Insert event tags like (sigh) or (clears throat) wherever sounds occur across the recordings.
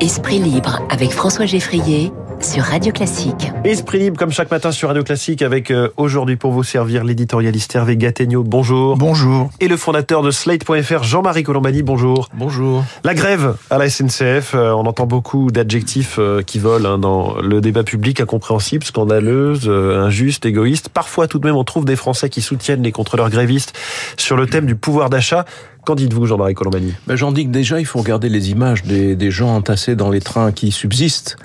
Esprit libre avec François Geffrier sur Radio Classique. Esprit libre comme chaque matin sur Radio Classique avec euh, aujourd'hui pour vous servir l'éditorialiste Hervé Gattegno. Bonjour. Bonjour. Et le fondateur de Slate.fr Jean-Marie Colombani. Bonjour. Bonjour. La grève à la SNCF, euh, on entend beaucoup d'adjectifs euh, qui volent hein, dans le débat public, incompréhensible, scandaleuse, injuste, égoïste. Parfois tout de même on trouve des Français qui soutiennent les contrôleurs grévistes sur le thème du pouvoir d'achat. Qu'en dites-vous, Jean-Marie Colombani? Ben, J'en dis que déjà, il faut regarder les images des, des gens entassés dans les trains qui subsistent.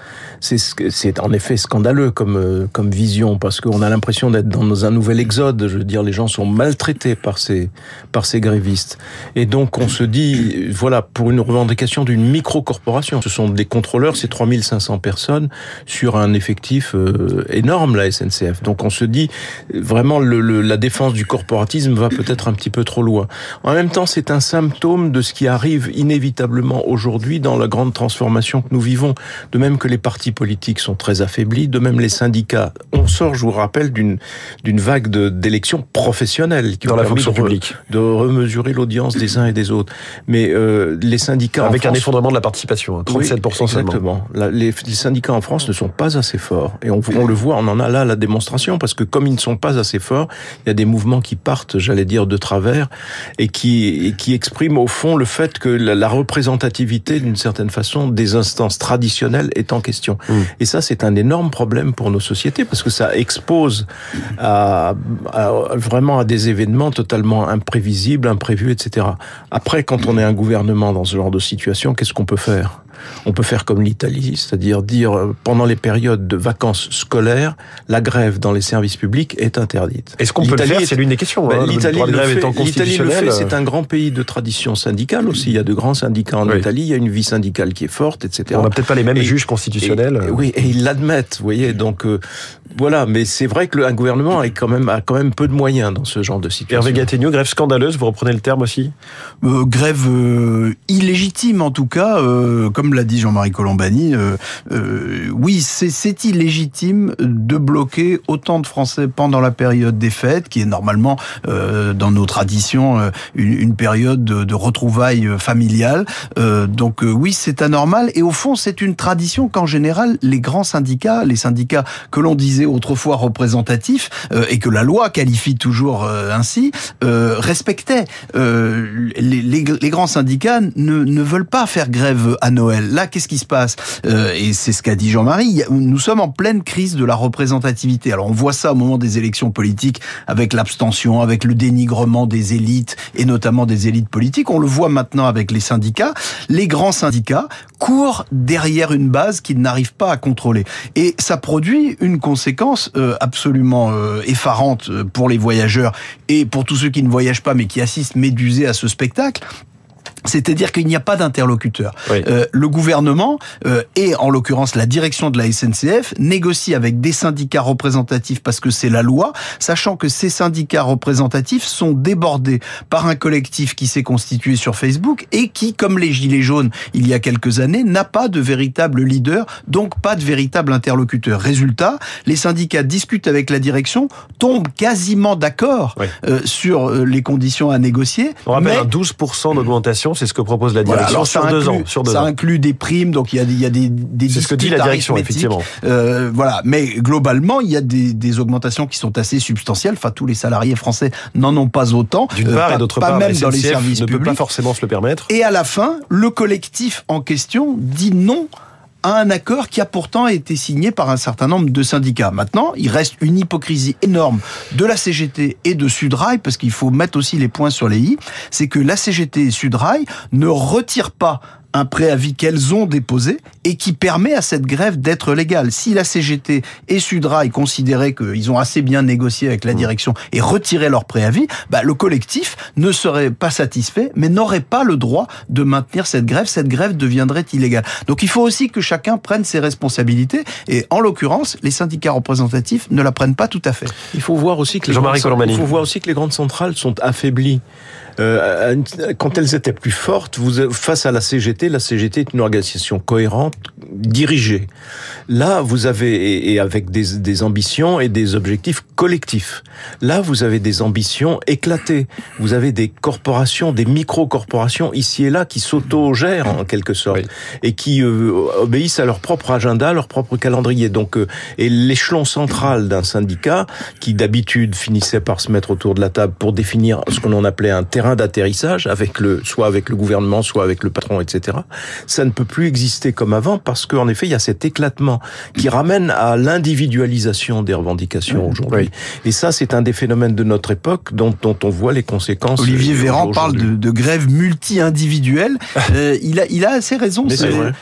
C'est en effet scandaleux comme, euh, comme vision, parce qu'on a l'impression d'être dans un nouvel exode. Je veux dire, les gens sont maltraités par ces, par ces grévistes. Et donc, on se dit, voilà, pour une revendication d'une micro-corporation, ce sont des contrôleurs, c'est 3500 personnes sur un effectif euh, énorme, la SNCF. Donc, on se dit, vraiment, le, le, la défense du corporatisme va peut-être un petit peu trop loin. En même temps, c'est un symptôme de ce qui arrive inévitablement aujourd'hui dans la grande transformation que nous vivons. De même que les partis politiques sont très affaiblis, de même les syndicats. On sort, je vous rappelle, d'une d'une vague d'élections professionnelles qui dans la fonction de, publique, de remesurer l'audience des uns et des autres. Mais euh, les syndicats avec un effondrement de la participation, hein, 37 oui, exactement. La, les, les, syndicats en France ne sont pas assez forts et on, on, le voit, on en a là la démonstration parce que comme ils ne sont pas assez forts, il y a des mouvements qui partent, j'allais dire, de travers et qui et qui expriment au fond le fait que la, la représentativité d'une certaine façon des instances traditionnelles est en question. Mmh. Et ça, c'est un énorme problème pour nos sociétés parce que ça expose à, à, vraiment à des événements totalement imprévisibles, imprévus, etc. Après, quand on est un gouvernement dans ce genre de situation, qu'est-ce qu'on peut faire? On peut faire comme l'Italie, c'est-à-dire dire euh, pendant les périodes de vacances scolaires, la grève dans les services publics est interdite. Est-ce qu'on peut le faire C'est l'une des questions. Ben, hein, L'Italie le, fait. le fait. C'est un grand pays de tradition syndicale aussi. Il y a de grands syndicats en oui. Italie. Il y a une vie syndicale qui est forte, etc. On n'a peut-être pas les mêmes et, juges constitutionnels. Et, oui, et ils l'admettent. Vous voyez, donc euh, voilà. Mais c'est vrai que le, un gouvernement a quand même a quand même peu de moyens dans ce genre de situation. Hervé Gattegno, grève scandaleuse. Vous reprenez le terme aussi? Euh, grève euh, illégitime en tout cas, euh, comme l'a dit Jean-Marie Colombani, euh, euh, oui, c'est illégitime de bloquer autant de Français pendant la période des fêtes, qui est normalement euh, dans nos traditions une, une, période de, de retrouvailles familiales. donc oui, c'est anormal. Et au fond, c'est une tradition qu'en général, les grands syndicats, les syndicats que l'on disait autrefois représentatifs, et que la loi qualifie toujours ainsi, respectaient. Les, les, les, grands syndicats ne, ne veulent pas faire grève à Noël. Là, qu'est-ce qui se passe? Euh, Et c'est ce qu'a dit Jean-Marie. Nous sommes en pleine crise de la représentativité. Alors on voit ça au moment des élections politiques, avec l'abstention, avec le dénigrement des élites et notamment des élites politiques. On le voit maintenant avec les syndicats. Les grands syndicats courent derrière une base qu'ils n'arrivent pas à contrôler. Et ça produit une conséquence euh, absolument euh, effarante pour les voyageurs et pour tous ceux qui ne voyagent pas mais qui assistent médusés à ce spectacle c'est-à-dire qu'il n'y a pas d'interlocuteur. Oui. Euh, le gouvernement euh, et en l'occurrence la direction de la SNCF négocie avec des syndicats représentatifs parce que c'est la loi, sachant que ces syndicats représentatifs sont débordés par un collectif qui s'est constitué sur Facebook et qui, comme les Gilets jaunes il y a quelques années, n'a pas de véritable leader, donc pas de véritable interlocuteur. Résultat, les syndicats discutent avec la direction, tombent quasiment d'accord oui. euh, sur les conditions à négocier. On rappelle mais... un 12% d'augmentation c'est ce que propose la Voilà, direction alors sur deux inclut, ans. Sur deux ça ans. inclut des primes, donc il y a, il y a des, des C'est ce que dit la direction, effectivement. Euh, voilà, mais globalement, il y a des, des, augmentations qui sont assez substantielles. Enfin, tous les salariés français n'en ont pas autant. D'une part pas, et d'autre pas part, même la dans les services ne publics. peut pas forcément se le permettre. Et à la fin, le collectif en question dit non à un accord qui a pourtant été signé par un certain nombre de syndicats. Maintenant, il reste une hypocrisie énorme de la CGT et de Sudrail, parce qu'il faut mettre aussi les points sur les i, c'est que la CGT et Sudrail ne retirent pas un préavis qu'elles ont déposé et qui permet à cette grève d'être légale. Si la CGT et Sudrail considéraient qu'ils ont assez bien négocié avec la direction et retiré leur préavis, bah, le collectif ne serait pas satisfait, mais n'aurait pas le droit de maintenir cette grève. Cette grève deviendrait illégale. Donc il faut aussi que chacun prenne ses responsabilités et en l'occurrence, les syndicats représentatifs ne la prennent pas tout à fait. Il faut voir aussi que les, grandes, il faut voir aussi que les grandes centrales sont affaiblies. Euh, quand elles étaient plus fortes, vous, face à la CGT, la CGT est une organisation cohérente, dirigé. Là, vous avez, et avec des, des ambitions et des objectifs collectifs. Là, vous avez des ambitions éclatées. Vous avez des corporations, des micro-corporations ici et là qui s'auto-gèrent en quelque sorte et qui euh, obéissent à leur propre agenda, leur propre calendrier. Donc, euh, et l'échelon central d'un syndicat qui d'habitude finissait par se mettre autour de la table pour définir ce qu'on appelait un terrain d'atterrissage avec le, soit avec le gouvernement, soit avec le patron, etc. Ça ne peut plus exister comme avant parce qu'en effet, il y a cet éclatement qui ramène à l'individualisation des revendications aujourd'hui. Et ça, c'est un des phénomènes de notre époque dont, dont on voit les conséquences. Olivier Véran parle de, de grève multi-individuelle. (laughs) euh, il, a, il a assez raison.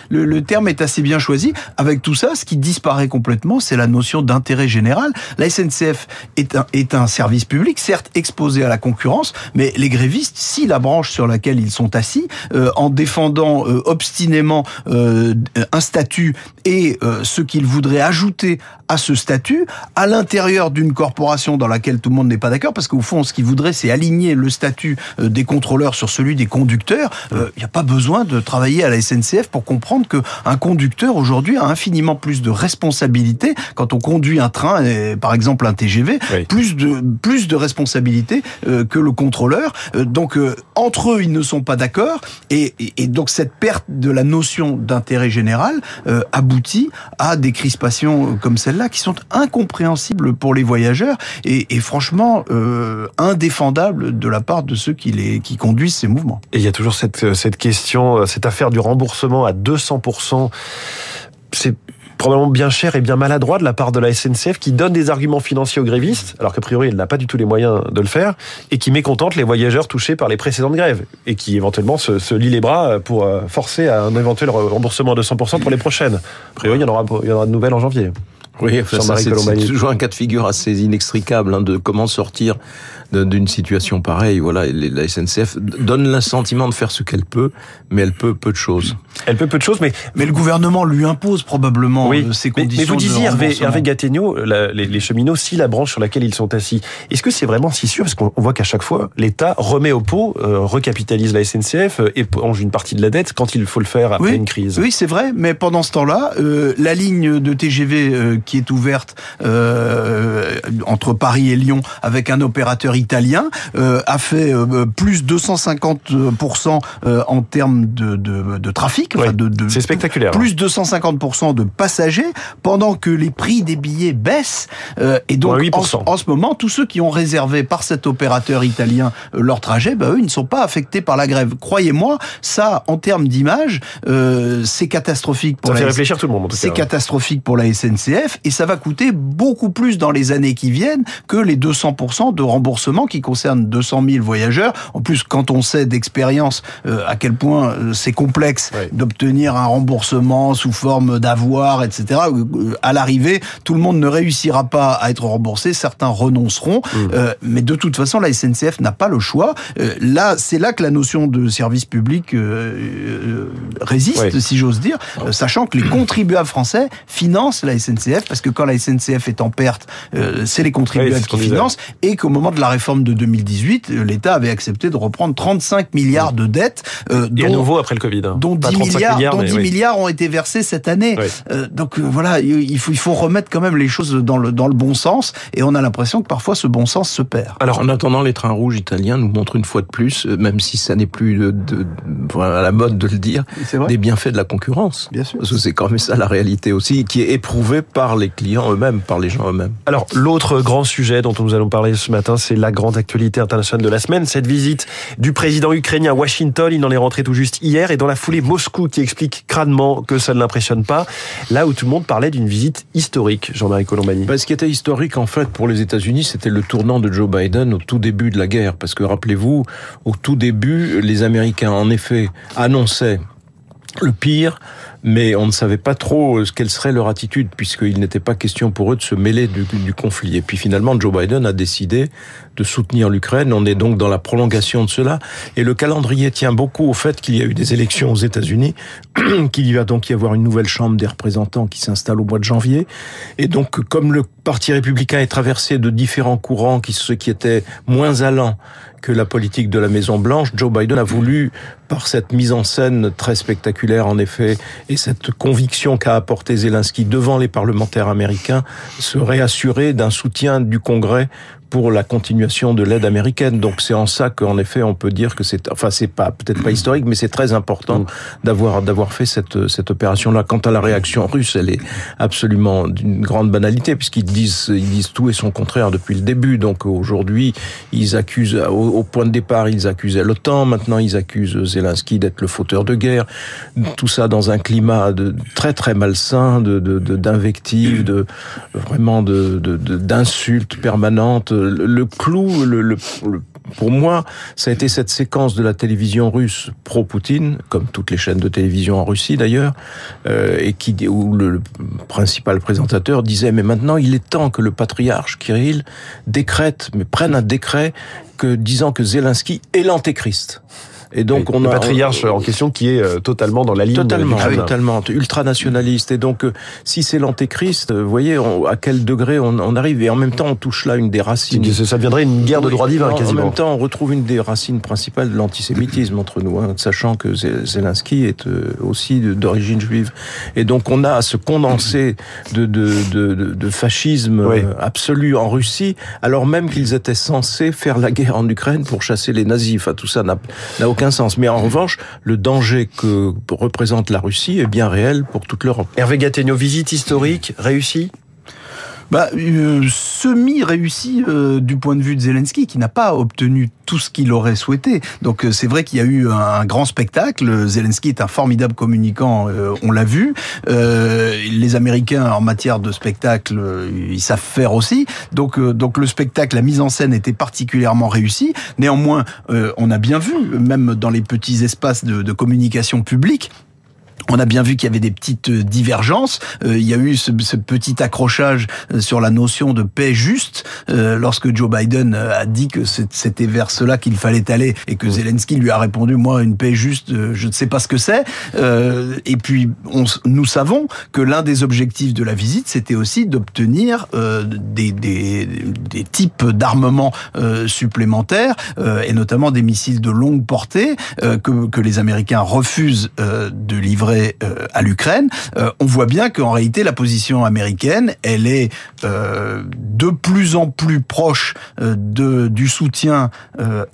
Le, le, terme est assez bien choisi. Avec tout ça, ce qui disparaît complètement, c'est la notion d'intérêt général. La SNCF est un, est un service public, certes exposé à la concurrence, mais les grévistes, si la branche sur laquelle ils sont assis, euh, en défendant euh, obstinément euh, un statut et ce qu'ils voudraient ajouter à ce statut, à l'intérieur d'une corporation dans laquelle tout le monde n'est pas d'accord, parce qu'au fond, ce qu'ils voudraient, c'est aligner le statut des contrôleurs sur celui des conducteurs. Il n'y a pas besoin de travailler à la SNCF pour comprendre que un conducteur aujourd'hui a infiniment plus de responsabilités quand on conduit un train, et, par exemple un TGV, oui. plus de plus de responsabilités que le contrôleur. Euh, donc entre eux, ils ne sont pas d'accord, et, donc cette perte de la notion d'intérêt général aboutit à des crispations comme celle-là qui sont incompréhensibles pour les voyageurs et, franchement euh, indéfendables de la part de ceux qui, les, qui conduisent ces mouvements. Et il y a toujours cette, cette question, cette affaire du remboursement à 200%. C'est probablement bien cher et bien maladroit de la part de la SNCF qui donne des arguments financiers aux grévistes, alors qu'a priori elle n'a pas du tout les moyens de le faire, et qui mécontente les voyageurs touchés par les précédentes grèves, et qui éventuellement se, se lie les bras pour forcer à un éventuel remboursement de 100% pour les prochaines. A priori, il y en aura, il y en aura de nouvelles en janvier. Oui, enfin, c'est toujours un cas de figure assez inextricable hein, de comment sortir d'une situation pareille. Voilà, la SNCF donne le sentiment de faire ce qu'elle peut, mais elle peut peu de choses. Elle peut peu de choses, mais mais le gouvernement lui impose probablement oui, ces conditions. Mais, mais vous disiez Hervé, Hervé Gattegno, la, les, les, cheminots, si la branche sur laquelle ils sont assis, est-ce que c'est vraiment si sûr? Parce qu'on voit qu'à chaque fois, l'État remet au pot, euh, recapitalise la SNCF, euh, éponge une partie de la dette quand il faut le faire après oui, une crise. Oui, c'est vrai, mais pendant ce temps-là, euh, la ligne de TGV qui est ouverte euh, entre Paris et Lyon avec un opérateur italien euh, a fait euh, plus 250% en termes de, de, de trafic. Ouais, de, de, c'est spectaculaire. Plus 250% de passagers pendant que les prix des billets baissent. et donc ouais, en, en, ce moment, tous ceux qui ont réservé par cet opérateur italien leur trajet, bah, eux, ils ne sont pas affectés par la grève. Croyez-moi, ça, en termes d'image, c'est catastrophique pour ça la fait réfléchir tout le monde. C'est catastrophique pour la SNCF et ça va coûter beaucoup plus dans les années qui viennent que les 200% de remboursement qui concernent 200 000 voyageurs. En plus, quand on sait d'expérience euh, à quel point euh, c'est complexe d'obtenir un remboursement sous forme d'avoir, etc., euh, à l'arrivée, tout le monde ne réussira pas à être remboursé, certains renonceront, Mmh. euh, mais de toute façon, la SNCF n'a pas le choix. Là, c'est là que la notion de service public résiste, si j'ose dire, sachant que les contribuables français financent la SNCF, parce que quand la SNCF est en perte, c'est les contribuables Oui, qui financent, et qu'au moment de la réforme de 2018, euh, l'État avait accepté de reprendre 35 milliards de dettes, euh, Et à dont, nouveau après le Covid. hein. dont Pas 10 35 milliards, dont mais 10 oui. milliards ont été versés cette année. Oui. Euh, donc euh, voilà, il faut, il faut remettre quand même les choses dans le, dans le bon sens, et on a l'impression que parfois ce bon sens se perd. Alors, en attendant, les trains rouges italiens nous montrent une fois de plus, même si ça n'est plus de, de, voilà, à la mode de le dire, des bienfaits de la concurrence. Bien sûr. Parce que c'est quand même ça la réalité aussi, qui est éprouvée par les clients eux-mêmes, par les gens eux-mêmes. Alors, l'autre grand sujet dont nous allons parler ce matin, c'est la grande actualité internationale de la semaine. Cette visite du président ukrainien à Washington, il en est rentré tout juste hier, et dans la foulée, Moscou qui explique crânement que ça ne l'impressionne pas, là où tout le monde parlait d'une visite historique, Jean-Marie Colombani. Ce qui était historique, en fait, pour les États-Unis, c'était le tournant de Joe Biden au tout début de la guerre. Parce que, rappelez-vous, au tout début, les Américains, en effet, annonçaient le pire, mais on ne savait pas trop euh, quelle serait leur attitude, puisqu'il n'était pas question pour eux de se mêler du, conflit. Et puis finalement, Joe Biden a décidé de soutenir l'Ukraine. On est donc dans la prolongation de cela. Et le calendrier tient beaucoup au fait qu'il y a eu des élections aux États-Unis, (clears throat) qu'il va donc y avoir une nouvelle Chambre des représentants qui s'installe au mois de janvier. Et donc, comme le Parti républicain est traversé de différents courants, qui ceux qui étaient moins allants que la politique de la Maison Blanche, Joe Biden a voulu, par cette mise en scène très spectaculaire en effet, et cette conviction qu'a apporté Zelensky devant les parlementaires américains serait assurée d'un soutien du Congrès pour la continuation de l'aide américaine. Donc c'est en ça qu'en effet on peut dire que c'est, enfin c'est pas peut-être pas historique, mais c'est très important mm. d'avoir d'avoir fait cette cette opération-là. Quant à la réaction russe, elle est absolument d'une grande banalité puisqu'ils disent ils disent tout et son contraire depuis le début. Donc aujourd'hui ils accusent au, point de départ ils accusaient l'OTAN, maintenant ils accusent Zelensky d'être le fauteur de guerre. Tout ça dans un climat de très très malsain, de d'invectives, de, de, vraiment de d'insultes permanentes le, clou, le, pour moi, ça a été cette séquence de la télévision russe pro-Poutine, comme toutes les chaînes de télévision en Russie d'ailleurs, euh, et qui où le, principal présentateur disait mais maintenant il est temps que le patriarche Kirill décrète, mais prenne un décret que disant que Zelensky est l'antéchrist. Et donc on le a patriarche en question qui est euh, totalement dans la ligne totalement, totalement ultranationaliste. Et donc euh, si c'est l'antéchrist, euh, vous voyez à quel degré on, arrive. Et en même temps, on touche là une des racines. Ça deviendrait une guerre de droit divin quasiment. En même temps, on retrouve une des racines principales de l'antisémitisme entre nous, hein, sachant que Zelensky est aussi d'origine juive. Et donc on a à se condenser de, de, de, de fascisme absolu en Russie, alors même qu'ils étaient censés faire la guerre en Ukraine pour chasser les nazis. Enfin, tout ça n'a aucun Mais en revanche, le danger que représente la Russie est bien réel pour toute l'Europe. Hervé Gattegno, visite historique réussie? Bah, euh, semi-réussi euh, du point de vue de Zelensky, qui n'a pas obtenu tout ce qu'il aurait souhaité. Donc euh, c'est vrai qu'il y a eu un, grand spectacle. Zelensky est un formidable communicant, on l'a vu. les Américains, en matière de spectacle, ils savent faire aussi. Donc, donc le spectacle, la mise en scène était particulièrement réussie. Néanmoins, on a bien vu, même dans les petits espaces de, de communication publique, on a bien vu qu'il y avait des petites euh, divergences. Euh, il y a eu ce, petit accrochage euh, sur la notion de paix juste lorsque Joe Biden a dit que c'était vers cela qu'il fallait aller et que Zelensky lui a répondu moi une paix juste je ne sais pas ce que c'est. et puis on, nous savons que l'un des objectifs de la visite c'était aussi d'obtenir des, des, des, types d'armements supplémentaires et notamment des missiles de longue portée que, que les Américains refusent de livrer euh, à l'Ukraine, euh, on voit bien qu'en réalité la position américaine, elle est euh, de plus en plus proche de du soutien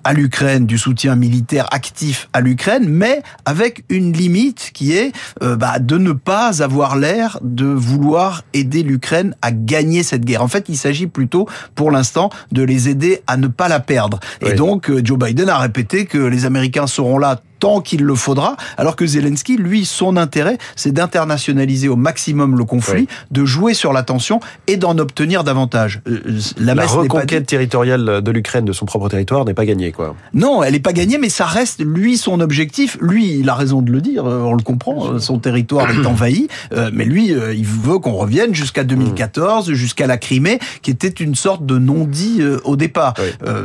à l'Ukraine, du soutien militaire actif à l'Ukraine, mais avec une limite qui est bah, de ne pas avoir l'air de vouloir aider l'Ukraine à gagner cette guerre. En fait, il s'agit plutôt, pour l'instant, de les aider à ne pas la perdre. Et donc, Joe Biden a répété que les Américains seront là tant qu'il le faudra, alors que Zelensky, lui, son intérêt, c'est d'internationaliser au maximum le conflit, de jouer sur la tension et d'en obtenir davantage. Euh, euh, la, la reconquête territoriale de l'Ukraine de son propre territoire n'est pas gagnée, quoi. Non, elle n'est pas gagnée, mais ça reste, lui, son objectif. Lui, il a raison de le dire, euh, on le comprend, son territoire est (clears throat) envahi, mais lui, il veut qu'on revienne jusqu'à 2014, jusqu'à la Crimée, qui était une sorte de non-dit au départ.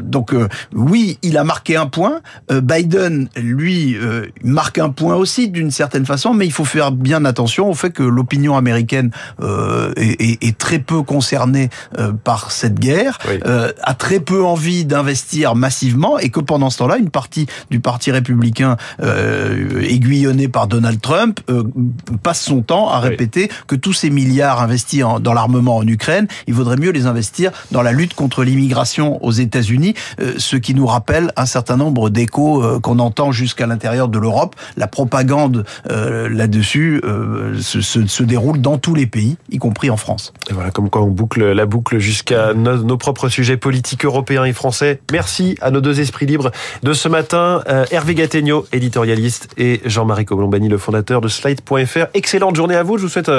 Donc, oui, il a marqué un point. Biden, lui, euh, marque un point aussi d'une certaine façon, mais il faut faire bien attention au fait que l'opinion américaine euh, est, très peu concernée euh, par cette guerre, a très peu envie d'investir massivement, et que pendant ce temps-là, une partie du parti républicain aiguillonné par Donald Trump passe son temps à répéter que tous ces milliards investis dans l'armement en Ukraine, il vaudrait mieux les investir dans la lutte contre l'immigration aux États-Unis, ce qui nous rappelle un certain nombre d'échos qu'on entend jusqu'à l'intérieur de l'Europe. La propagande euh, là-dessus euh, se, se, se, déroule dans tous les pays, y compris en France. Et voilà, comme quoi on boucle la boucle jusqu'à nos, propres sujets politiques européens et français. Merci à nos deux esprits libres de ce matin, euh, Hervé Gattegno, éditorialiste, et Jean-Marie Colombani, le fondateur de Slide.fr. Excellente journée à vous. Je vous souhaite,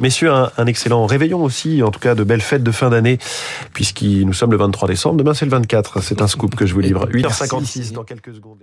messieurs, un, un, excellent réveillon aussi, en tout cas de belles fêtes de fin d'année, puisqu'il nous sommes le 23 décembre. Demain, c'est le 24. C'est un scoop que je vous livre. 8h56 dans quelques secondes.